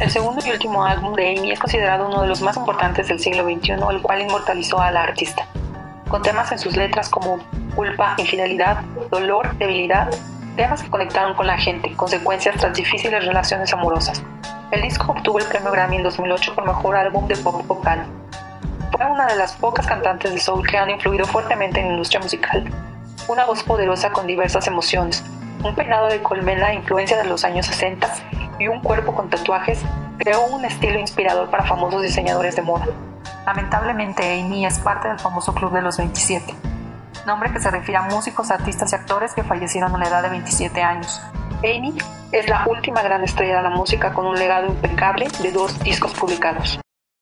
El segundo y último álbum de Amy es considerado uno de los más importantes del siglo XXI, el cual inmortalizó a la artista, con temas en sus letras como culpa, infidelidad, dolor, debilidad, temas que conectaron con la gente, consecuencias tras difíciles relaciones amorosas. El disco obtuvo el premio Grammy en 2008 por mejor álbum de pop vocal. Fue una de las pocas cantantes de soul que han influido fuertemente en la industria musical. Una voz poderosa con diversas emociones, un peinado de colmena influencia de los años 60 y un cuerpo con tatuajes creó un estilo inspirador para famosos diseñadores de moda. Lamentablemente, Amy es parte del famoso Club de los 27, nombre que se refiere a músicos, artistas y actores que fallecieron a la edad de 27 años. Amy es la última gran estrella de la música con un legado impecable de dos discos publicados.